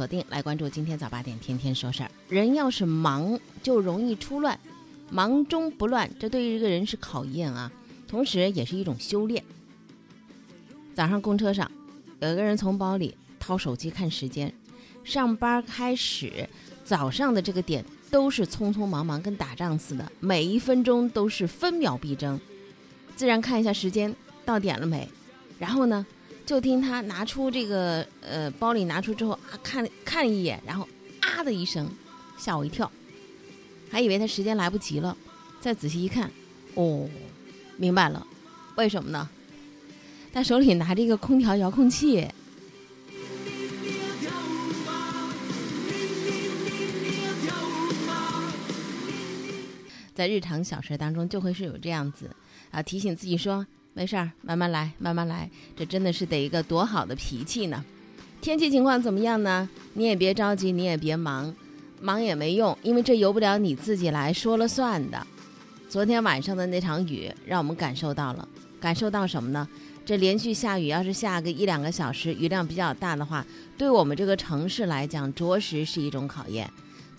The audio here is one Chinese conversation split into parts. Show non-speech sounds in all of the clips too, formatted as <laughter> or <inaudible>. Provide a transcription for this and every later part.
锁定来关注今天早八点天天说事儿。人要是忙，就容易出乱，忙中不乱，这对于一个人是考验啊，同时也是一种修炼。早上公车上，有个人从包里掏手机看时间，上班开始，早上的这个点都是匆匆忙忙，跟打仗似的，每一分钟都是分秒必争。自然看一下时间，到点了没？然后呢，就听他拿出这个呃包里拿出之后啊，看看了一眼，然后啊的一声，吓我一跳，还以为他时间来不及了。再仔细一看，哦，明白了，为什么呢？他手里拿着一个空调遥控器，在日常小事当中就会是有这样子啊，提醒自己说没事儿，慢慢来，慢慢来。这真的是得一个多好的脾气呢。天气情况怎么样呢？你也别着急，你也别忙，忙也没用，因为这由不了你自己来说了算的。昨天晚上的那场雨，让我们感受到了，感受到什么呢？这连续下雨，要是下个一两个小时，雨量比较大的话，对我们这个城市来讲，着实是一种考验。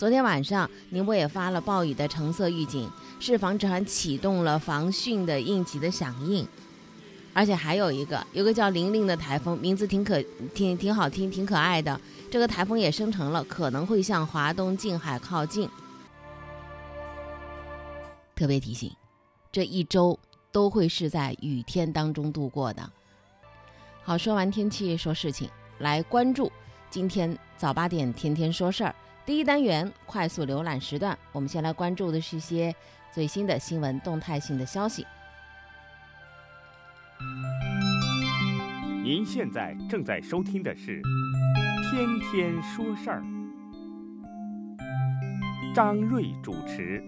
昨天晚上，宁波也发了暴雨的橙色预警，市防指还启动了防汛的应急的响应，而且还有一个，有个叫“玲玲”的台风，名字挺可挺挺好听，挺可爱的。这个台风也生成了，可能会向华东近海靠近。特别提醒，这一周都会是在雨天当中度过的。好，说完天气，说事情，来关注今天早八点天天说事儿第一单元快速浏览时段。我们先来关注的是一些最新的新闻动态性的消息。您现在正在收听的是《天天说事儿》，张瑞主持。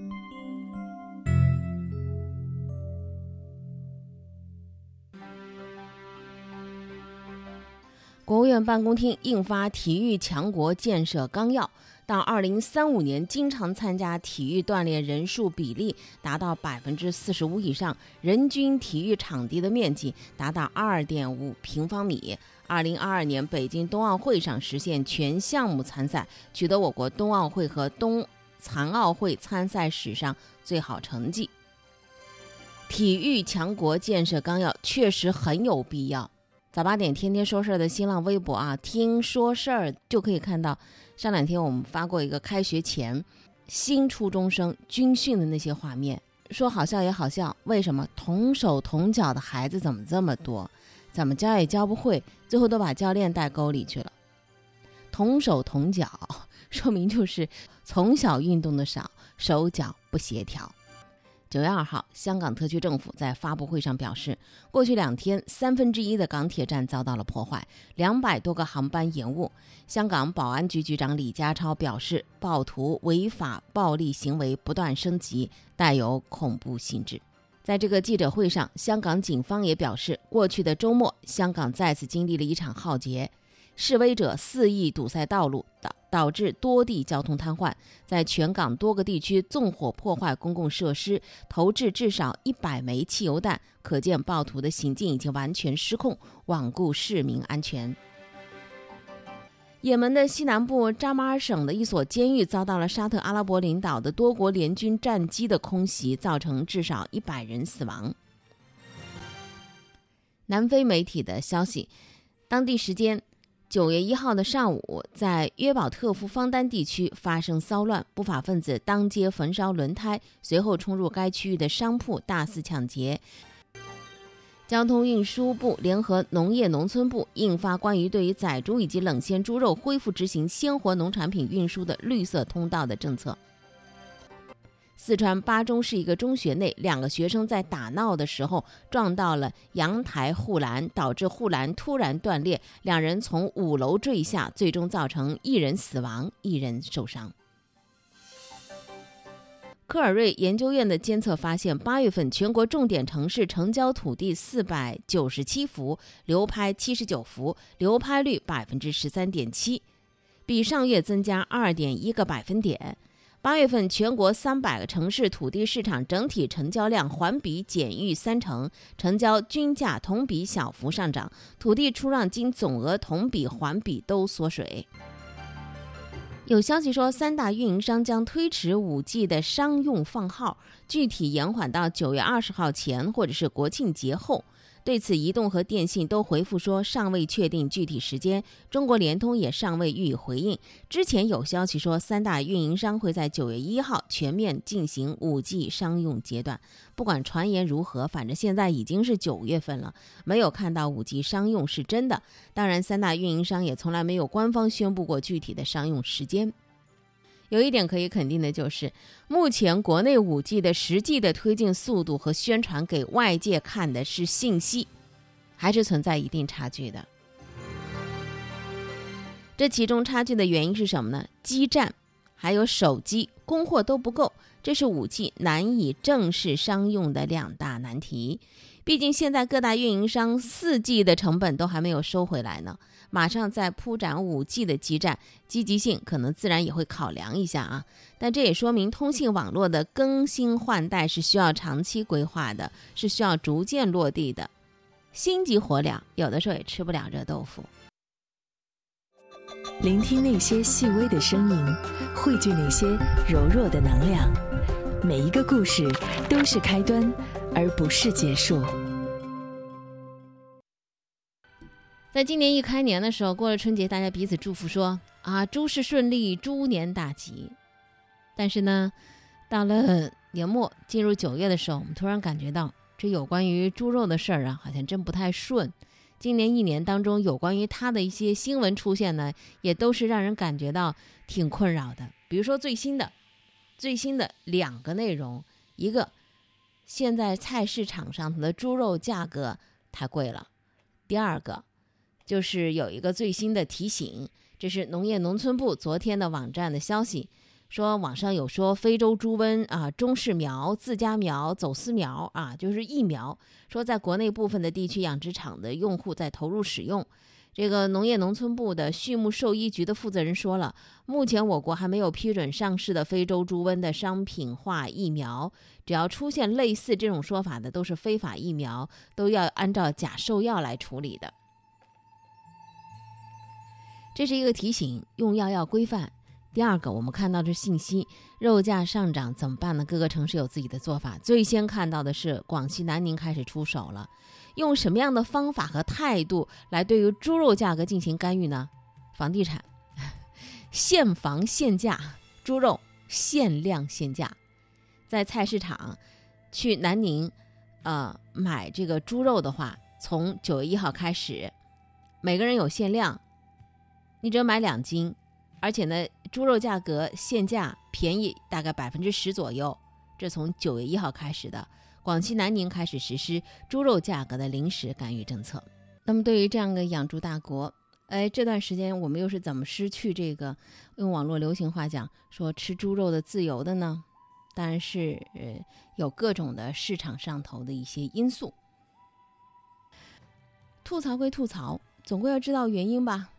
国务院办公厅印发《体育强国建设纲要》，到二零三五年，经常参加体育锻炼人数比例达到百分之四十五以上，人均体育场地的面积达到二点五平方米。二零二二年北京冬奥会上实现全项目参赛，取得我国冬奥会和冬残奥会参赛史上最好成绩。体育强国建设纲要确实很有必要。早八点天天说事儿的新浪微博啊，听说事儿就可以看到。上两天我们发过一个开学前新初中生军训的那些画面，说好笑也好笑。为什么同手同脚的孩子怎么这么多？怎么教也教不会，最后都把教练带沟里去了。同手同脚，说明就是从小运动的少，手脚不协调。九月二号，香港特区政府在发布会上表示，过去两天三分之一的港铁站遭到了破坏，两百多个航班延误。香港保安局局长李家超表示，暴徒违法暴力行为不断升级，带有恐怖性质。在这个记者会上，香港警方也表示，过去的周末，香港再次经历了一场浩劫。示威者肆意堵塞道路，导致多地交通瘫痪，在全港多个地区纵火破坏公共设施，投掷至少一百枚汽油弹，可见暴徒的行径已经完全失控，罔顾市民安全。也门的西南部扎马尔省的一所监狱遭到了沙特阿拉伯领导的多国联军战机的空袭，造成至少一百人死亡。南非媒体的消息，当地时间。九月一号的上午，在约堡特夫方丹地区发生骚乱，不法分子当街焚烧轮胎，随后冲入该区域的商铺大肆抢劫。交通运输部联合农业农村部印发关于对于宰猪以及冷鲜猪肉恢复执行鲜活农产品运输的绿色通道的政策。四川巴中市一个中学内，两个学生在打闹的时候撞到了阳台护栏，导致护栏突然断裂，两人从五楼坠下，最终造成一人死亡，一人受伤。科尔瑞研究院的监测发现，八月份全国重点城市成交土地四百九十七幅，流拍七十九幅，流拍率百分之十三点七。比上月增加二点一个百分点。八月份全国三百个城市土地市场整体成交量环比减逾三成，成交均价同比小幅上涨，土地出让金总额同比环比都缩水。有消息说，三大运营商将推迟五 G 的商用放号，具体延缓到九月二十号前或者是国庆节后。对此，移动和电信都回复说尚未确定具体时间。中国联通也尚未予以回应。之前有消息说，三大运营商会在九月一号全面进行五 G 商用阶段。不管传言如何，反正现在已经是九月份了，没有看到五 G 商用是真的。当然，三大运营商也从来没有官方宣布过具体的商用时间。有一点可以肯定的就是，目前国内五 G 的实际的推进速度和宣传给外界看的是信息，还是存在一定差距的。这其中差距的原因是什么呢？基站还有手机供货都不够，这是五 G 难以正式商用的两大难题。毕竟现在各大运营商四 G 的成本都还没有收回来呢。马上在铺展五 G 的基站，积极性可能自然也会考量一下啊。但这也说明通信网络的更新换代是需要长期规划的，是需要逐渐落地的。心急火燎，有的时候也吃不了热豆腐。聆听那些细微的声音，汇聚那些柔弱的能量。每一个故事都是开端，而不是结束。在今年一开年的时候，过了春节，大家彼此祝福说啊，诸事顺利，猪年大吉。但是呢，到了年末进入九月的时候，我们突然感觉到，这有关于猪肉的事儿啊，好像真不太顺。今年一年当中，有关于它的一些新闻出现呢，也都是让人感觉到挺困扰的。比如说最新的、最新的两个内容，一个，现在菜市场上的猪肉价格太贵了；第二个。就是有一个最新的提醒，这是农业农村部昨天的网站的消息，说网上有说非洲猪瘟啊、中式苗、自家苗、走私苗啊，就是疫苗，说在国内部分的地区养殖场的用户在投入使用。这个农业农村部的畜牧兽医局的负责人说了，目前我国还没有批准上市的非洲猪瘟的商品化疫苗，只要出现类似这种说法的，都是非法疫苗，都要按照假兽药来处理的。这是一个提醒，用药要规范。第二个，我们看到这信息，肉价上涨怎么办呢？各个城市有自己的做法。最先看到的是广西南宁开始出手了，用什么样的方法和态度来对于猪肉价格进行干预呢？房地产 <laughs> 限房限价，猪肉限量限价。在菜市场去南宁，呃，买这个猪肉的话，从九月一号开始，每个人有限量。你只要买两斤，而且呢，猪肉价格现价便宜大概百分之十左右。这从九月一号开始的，广西南宁开始实施猪肉价格的临时干预政策。那么，对于这样的养猪大国，哎，这段时间我们又是怎么失去这个用网络流行话讲说吃猪肉的自由的呢？当然是呃有各种的市场上头的一些因素。吐槽归吐槽，总归要知道原因吧。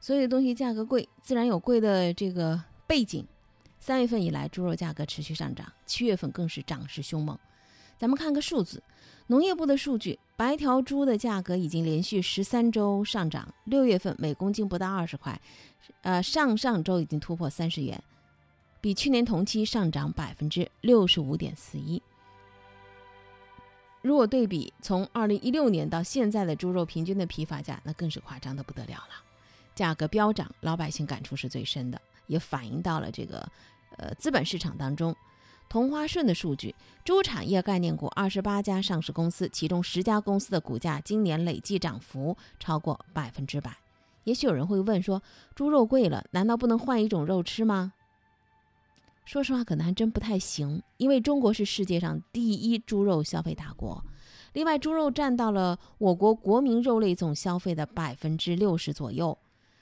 所有东西价格贵，自然有贵的这个背景。三月份以来，猪肉价格持续上涨，七月份更是涨势凶猛。咱们看个数字，农业部的数据，白条猪的价格已经连续十三周上涨，六月份每公斤不到二十块，呃，上上周已经突破三十元，比去年同期上涨百分之六十五点四一。如果对比从二零一六年到现在的猪肉平均的批发价，那更是夸张的不得了了。价格飙涨，老百姓感触是最深的，也反映到了这个呃资本市场当中。同花顺的数据，猪产业概念股二十八家上市公司，其中十家公司的股价今年累计涨幅超过百分之百。也许有人会问说，猪肉贵了，难道不能换一种肉吃吗？说实话，可能还真不太行，因为中国是世界上第一猪肉消费大国。另外，猪肉占到了我国国民肉类总消费的百分之六十左右。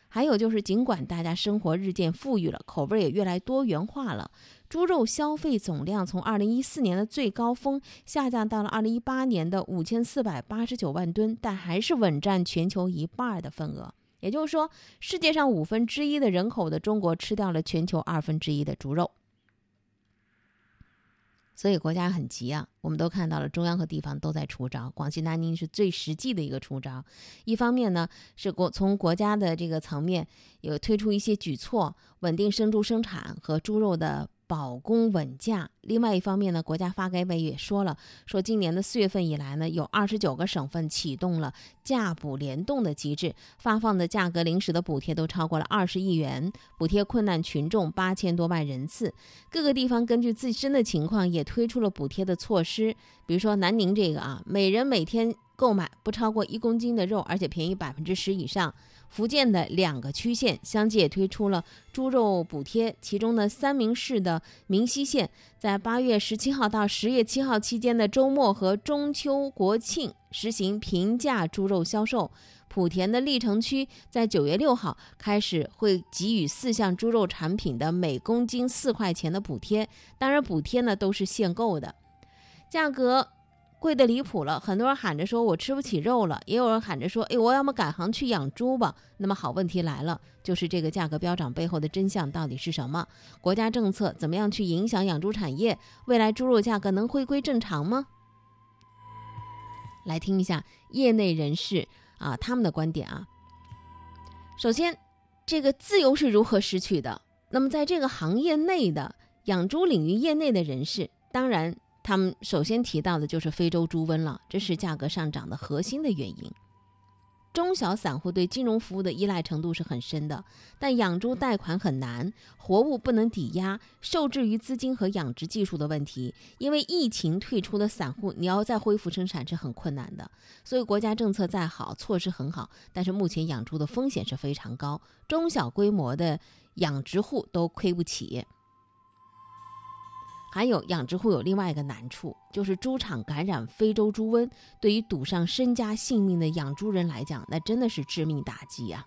还有就是，尽管大家生活日渐富裕了，口味也越来多元化了，猪肉消费总量从二零一四年的最高峰下降到了二零一八年的五千四百八十九万吨，但还是稳占全球一半的份额。也就是说，世界上五分之一的人口的中国吃掉了全球二分之一的猪肉。所以国家很急啊，我们都看到了，中央和地方都在出招。广西南宁是最实际的一个出招。一方面呢，是国从国家的这个层面有推出一些举措，稳定生猪生产和猪肉的。保供稳价。另外一方面呢，国家发改委也说了，说今年的四月份以来呢，有二十九个省份启动了价补联动的机制，发放的价格临时的补贴都超过了二十亿元，补贴困难群众八千多万人次。各个地方根据自身的情况也推出了补贴的措施，比如说南宁这个啊，每人每天购买不超过一公斤的肉，而且便宜百分之十以上。福建的两个区县相继也推出了猪肉补贴，其中的三明市的明溪县，在八月十七号到十月七号期间的周末和中秋国庆实行平价猪肉销售。莆田的历城区在九月六号开始会给予四项猪肉产品的每公斤四块钱的补贴，当然补贴呢都是限购的，价格。贵的离谱了，很多人喊着说我吃不起肉了，也有人喊着说，哎，我要么改行去养猪吧。那么好问题来了，就是这个价格飙涨背后的真相到底是什么？国家政策怎么样去影响养猪产业？未来猪肉价格能回归正常吗？来听一下业内人士啊他们的观点啊。首先，这个自由是如何失去的？那么在这个行业内的养猪领域业内的人士，当然。他们首先提到的就是非洲猪瘟了，这是价格上涨的核心的原因。中小散户对金融服务的依赖程度是很深的，但养猪贷款很难，活物不能抵押，受制于资金和养殖技术的问题。因为疫情退出的散户，你要再恢复生产是很困难的。所以国家政策再好，措施很好，但是目前养猪的风险是非常高，中小规模的养殖户都亏不起。还有养殖户有另外一个难处，就是猪场感染非洲猪瘟，对于赌上身家性命的养猪人来讲，那真的是致命打击啊！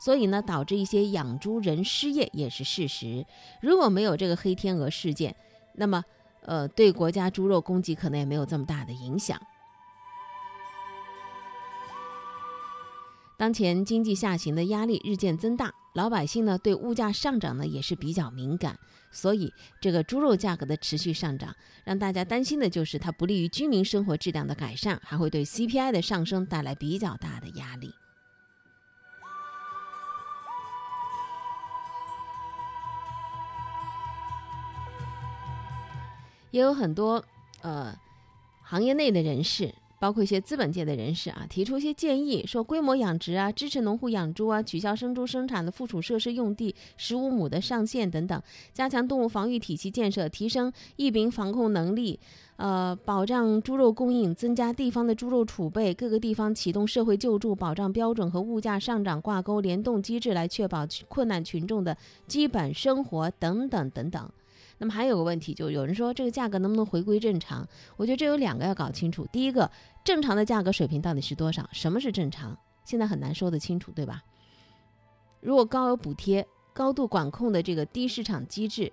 所以呢，导致一些养猪人失业也是事实。如果没有这个黑天鹅事件，那么，呃，对国家猪肉供给可能也没有这么大的影响。当前经济下行的压力日渐增大，老百姓呢对物价上涨呢也是比较敏感，所以这个猪肉价格的持续上涨，让大家担心的就是它不利于居民生活质量的改善，还会对 CPI 的上升带来比较大的压力。也有很多呃行业内的人士。包括一些资本界的人士啊，提出一些建议，说规模养殖啊，支持农户养猪啊，取消生猪生产的附属设施用地十五亩的上限等等，加强动物防御体系建设，提升疫病防控能力，呃，保障猪肉供应，增加地方的猪肉储备，各个地方启动社会救助保障标准和物价上涨挂钩联动机制，来确保困难群众的基本生活等等等等。那么还有个问题，就有人说这个价格能不能回归正常？我觉得这有两个要搞清楚。第一个，正常的价格水平到底是多少？什么是正常？现在很难说得清楚，对吧？如果高额补贴、高度管控的这个低市场机制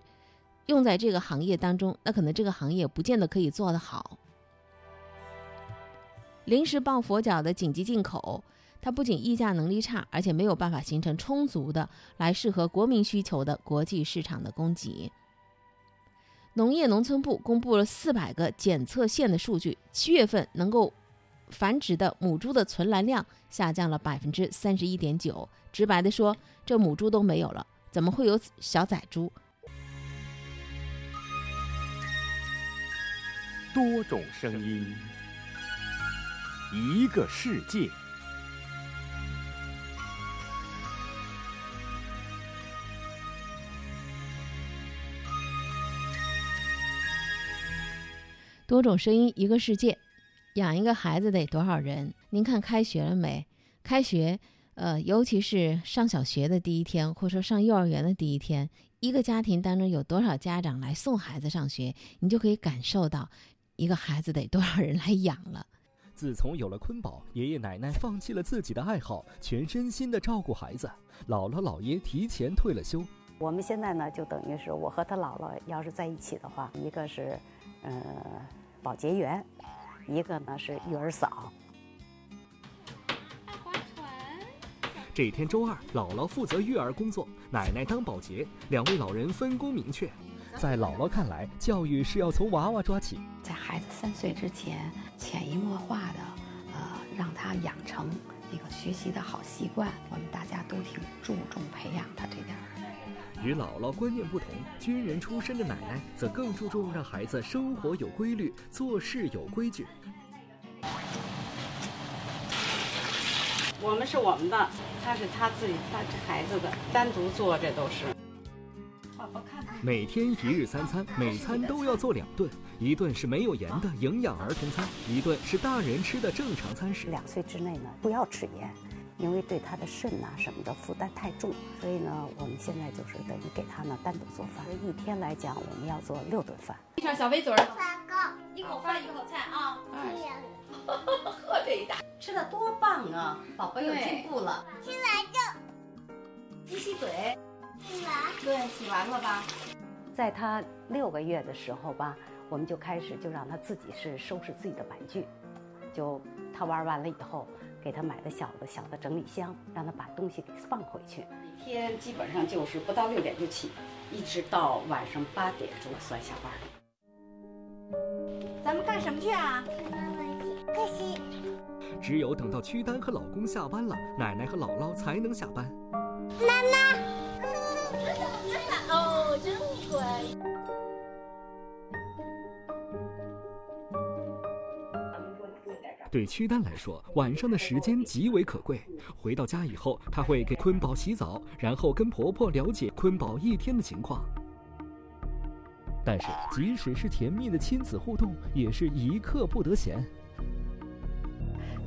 用在这个行业当中，那可能这个行业不见得可以做得好。临时抱佛脚的紧急进口，它不仅议价能力差，而且没有办法形成充足的来适合国民需求的国际市场的供给。农业农村部公布了四百个检测县的数据，七月份能够繁殖的母猪的存栏量下降了百分之三十一点九。直白的说，这母猪都没有了，怎么会有小崽猪？多种声音，一个世界。多种声音，一个世界。养一个孩子得多少人？您看开学了没？开学，呃，尤其是上小学的第一天，或者说上幼儿园的第一天，一个家庭当中有多少家长来送孩子上学，你就可以感受到一个孩子得多少人来养了。自从有了坤宝，爷爷奶奶放弃了自己的爱好，全身心的照顾孩子。姥姥姥爷提前退了休。我们现在呢，就等于是我和他姥姥要是在一起的话，一个是。呃，保洁员，一个呢是育儿嫂。这天周二，姥姥负责育儿工作，奶奶当保洁，两位老人分工明确。在姥姥看来，教育是要从娃娃抓起。在孩子三岁之前，潜移默化的，呃，让他养成一个学习的好习惯。我们大家都挺注重培养他这点儿。与姥姥观念不同，军人出身的奶奶则更注重让孩子生活有规律，做事有规矩。我们是我们的，他是他自己，他是孩子的，单独做这都是。每天一日三餐，每餐都要做两顿，一顿是没有盐的营养儿童餐，一顿是大人吃的正常餐食。两岁之内呢，不要吃盐，因为对他的肾呐、什么的负担太重。所以呢，我们现在就是等于给他呢单独做饭。一天来讲，我们要做六顿饭。闭上小围嘴儿，一口饭一口菜啊。喝 <laughs> 这一大，吃的多棒啊！宝宝有进步了。吃完就洗洗嘴。洗完。对，洗完了吧？在他六个月的时候吧，我们就开始就让他自己是收拾自己的玩具，就他玩完了以后，给他买的小的小的整理箱，让他把东西给放回去。每天基本上就是不到六点就起，一直到晚上八点钟算下班。咱们干什么去啊？妈妈可惜。只有等到屈丹和老公下班了，奶奶和姥姥才能下班。妈妈。对屈丹来说，晚上的时间极为可贵。回到家以后，她会给坤宝洗澡，然后跟婆婆了解坤宝一天的情况。但是，即使是甜蜜的亲子互动，也是一刻不得闲。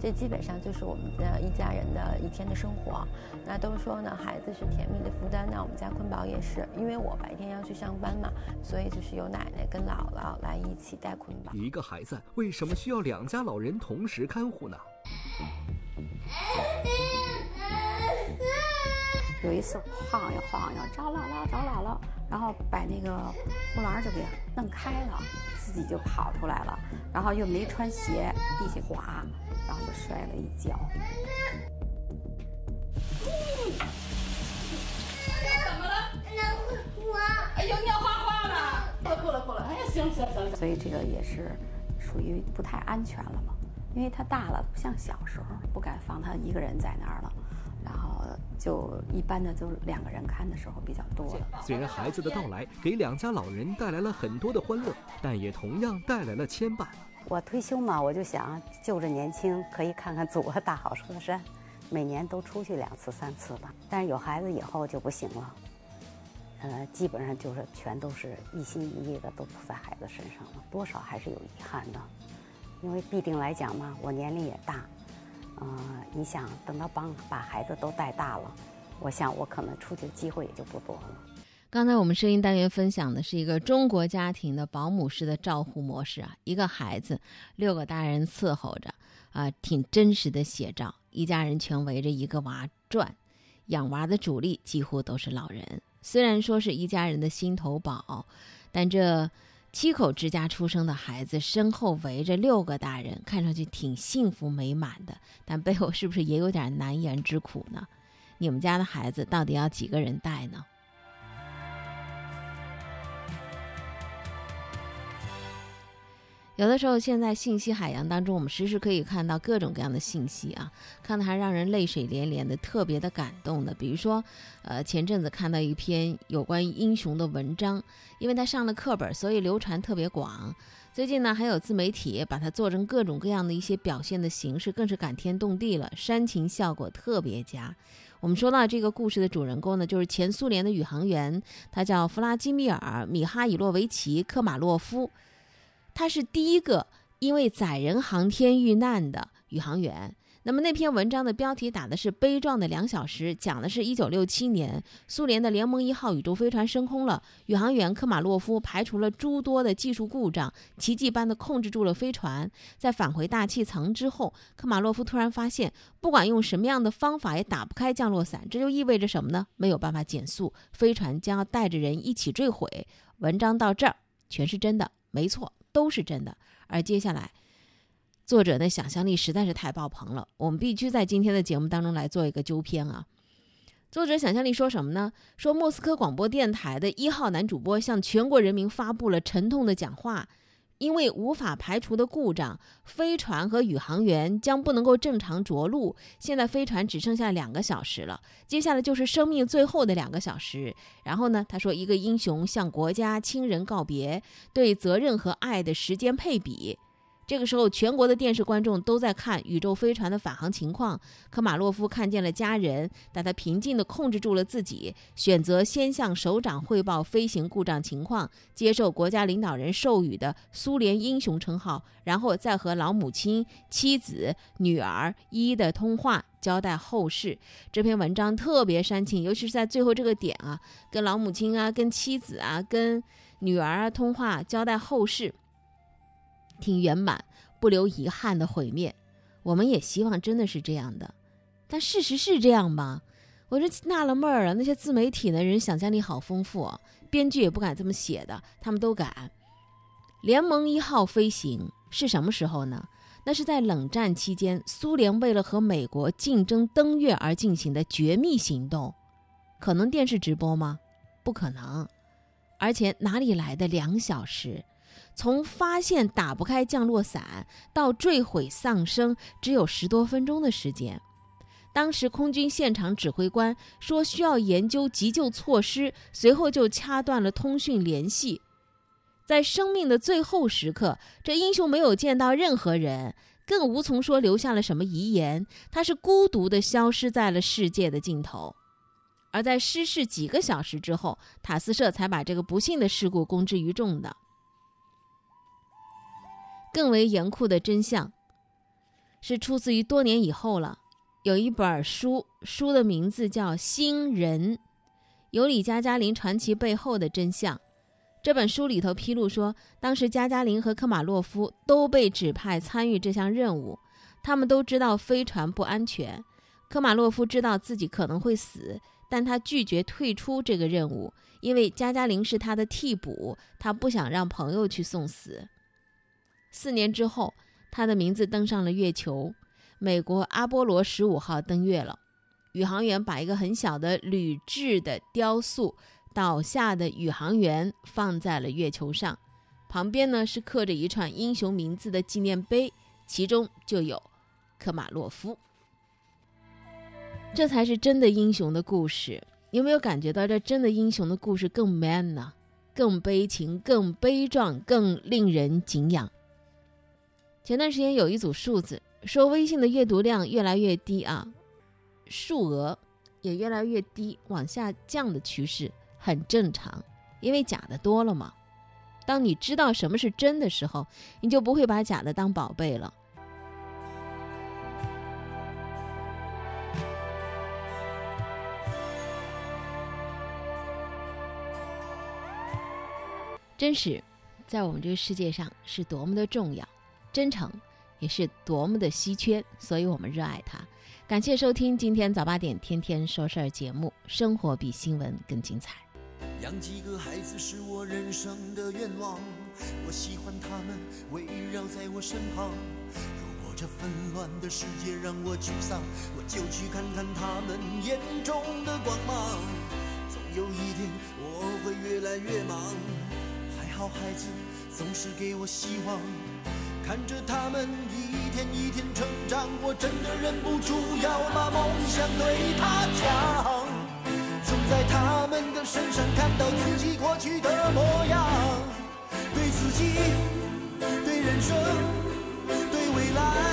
这基本上就是我们的一家人的一天的生活。那都说呢，孩子是甜蜜的负担，那我们家坤宝也是，因为我白天要去上班嘛，所以就是由奶奶跟姥姥来一起带坤宝。一个孩子为什么需要两家老人同时看护呢？<laughs> 有一次晃悠晃悠，找姥姥找姥姥，然后把那个护栏就给弄开了，自己就跑出来了，然后又没穿鞋，地下滑。然后就摔了一跤。怎么了？我哎呦，尿花花了！哭了哭了哭了！哎呀，行行行。所以这个也是属于不太安全了嘛，因为他大了，不像小时候，不敢放他一个人在那儿了。然后就一般的就两个人看的时候比较多了。虽然孩子的到来给两家老人带来了很多的欢乐，但也同样带来了牵绊。我退休嘛，我就想就着年轻，可以看看祖国大好河山，每年都出去两次三次吧。但是有孩子以后就不行了，呃，基本上就是全都是一心一意的都扑在孩子身上了，多少还是有遗憾的。因为必定来讲嘛，我年龄也大，呃，你想等到帮把孩子都带大了，我想我可能出去的机会也就不多了。刚才我们声音单元分享的是一个中国家庭的保姆式的照护模式啊，一个孩子，六个大人伺候着，啊，挺真实的写照。一家人全围着一个娃转，养娃的主力几乎都是老人。虽然说是一家人的心头宝，但这七口之家出生的孩子身后围着六个大人，看上去挺幸福美满的，但背后是不是也有点难言之苦呢？你们家的孩子到底要几个人带呢？有的时候，现在信息海洋当中，我们时时可以看到各种各样的信息啊，看的还让人泪水连连的，特别的感动的。比如说，呃，前阵子看到一篇有关于英雄的文章，因为他上了课本，所以流传特别广。最近呢，还有自媒体把它做成各种各样的一些表现的形式，更是感天动地了，煽情效果特别佳。我们说到这个故事的主人公呢，就是前苏联的宇航员，他叫弗拉基米尔·米哈伊洛维奇·科马洛夫。他是第一个因为载人航天遇难的宇航员。那么那篇文章的标题打的是“悲壮的两小时”，讲的是一九六七年苏联的联盟一号宇宙飞船升空了，宇航员科马洛夫排除了诸多的技术故障，奇迹般的控制住了飞船。在返回大气层之后，科马洛夫突然发现，不管用什么样的方法也打不开降落伞，这就意味着什么呢？没有办法减速，飞船将要带着人一起坠毁。文章到这儿全是真的，没错。都是真的，而接下来，作者的想象力实在是太爆棚了。我们必须在今天的节目当中来做一个纠偏啊！作者想象力说什么呢？说莫斯科广播电台的一号男主播向全国人民发布了沉痛的讲话。因为无法排除的故障，飞船和宇航员将不能够正常着陆。现在飞船只剩下两个小时了，接下来就是生命最后的两个小时。然后呢，他说：“一个英雄向国家亲人告别，对责任和爱的时间配比。”这个时候，全国的电视观众都在看宇宙飞船的返航情况。科马洛夫看见了家人，但他平静地控制住了自己，选择先向首长汇报飞行故障情况，接受国家领导人授予的苏联英雄称号，然后再和老母亲、妻子、女儿一一的通话，交代后事。这篇文章特别煽情，尤其是在最后这个点啊，跟老母亲啊、跟妻子啊、跟女儿啊通话，交代后事。挺圆满，不留遗憾的毁灭。我们也希望真的是这样的，但事实是这样吗？我就纳了闷儿了。那些自媒体的人想象力好丰富哦，编剧也不敢这么写的，他们都敢。联盟一号飞行是什么时候呢？那是在冷战期间，苏联为了和美国竞争登月而进行的绝密行动。可能电视直播吗？不可能。而且哪里来的两小时？从发现打不开降落伞到坠毁丧生，只有十多分钟的时间。当时空军现场指挥官说需要研究急救措施，随后就掐断了通讯联系。在生命的最后时刻，这英雄没有见到任何人，更无从说留下了什么遗言。他是孤独地消失在了世界的尽头。而在失事几个小时之后，塔斯社才把这个不幸的事故公之于众的。更为严酷的真相，是出自于多年以后了。有一本书，书的名字叫《新人》，尤里加加林传奇背后的真相。这本书里头披露说，当时加加林和科马洛夫都被指派参与这项任务，他们都知道飞船不安全。科马洛夫知道自己可能会死，但他拒绝退出这个任务，因为加加林是他的替补，他不想让朋友去送死。四年之后，他的名字登上了月球。美国阿波罗十五号登月了，宇航员把一个很小的铝制的雕塑倒下的宇航员放在了月球上，旁边呢是刻着一串英雄名字的纪念碑，其中就有科马洛夫。这才是真的英雄的故事。有没有感觉到这真的英雄的故事更 man 呢？更悲情、更悲壮、更令人敬仰。前段时间有一组数字说微信的阅读量越来越低啊，数额也越来越低，往下降的趋势很正常，因为假的多了嘛。当你知道什么是真的时候，你就不会把假的当宝贝了。真实，在我们这个世界上是多么的重要。真诚也是多么的稀缺，所以我们热爱它。感谢收听今天早八点天天说事儿节目，生活比新闻更精彩。养几个孩子是我人生的愿望，我喜欢他们围绕在我身旁。如果这纷乱的世界让我沮丧，我就去看看他们眼中的光芒。总有一天我会越来越忙，还好孩子总是给我希望。看着他们一天一天成长我真的忍不住要把梦想对他讲总在他们的身上看到自己过去的模样对自己对人生对未来。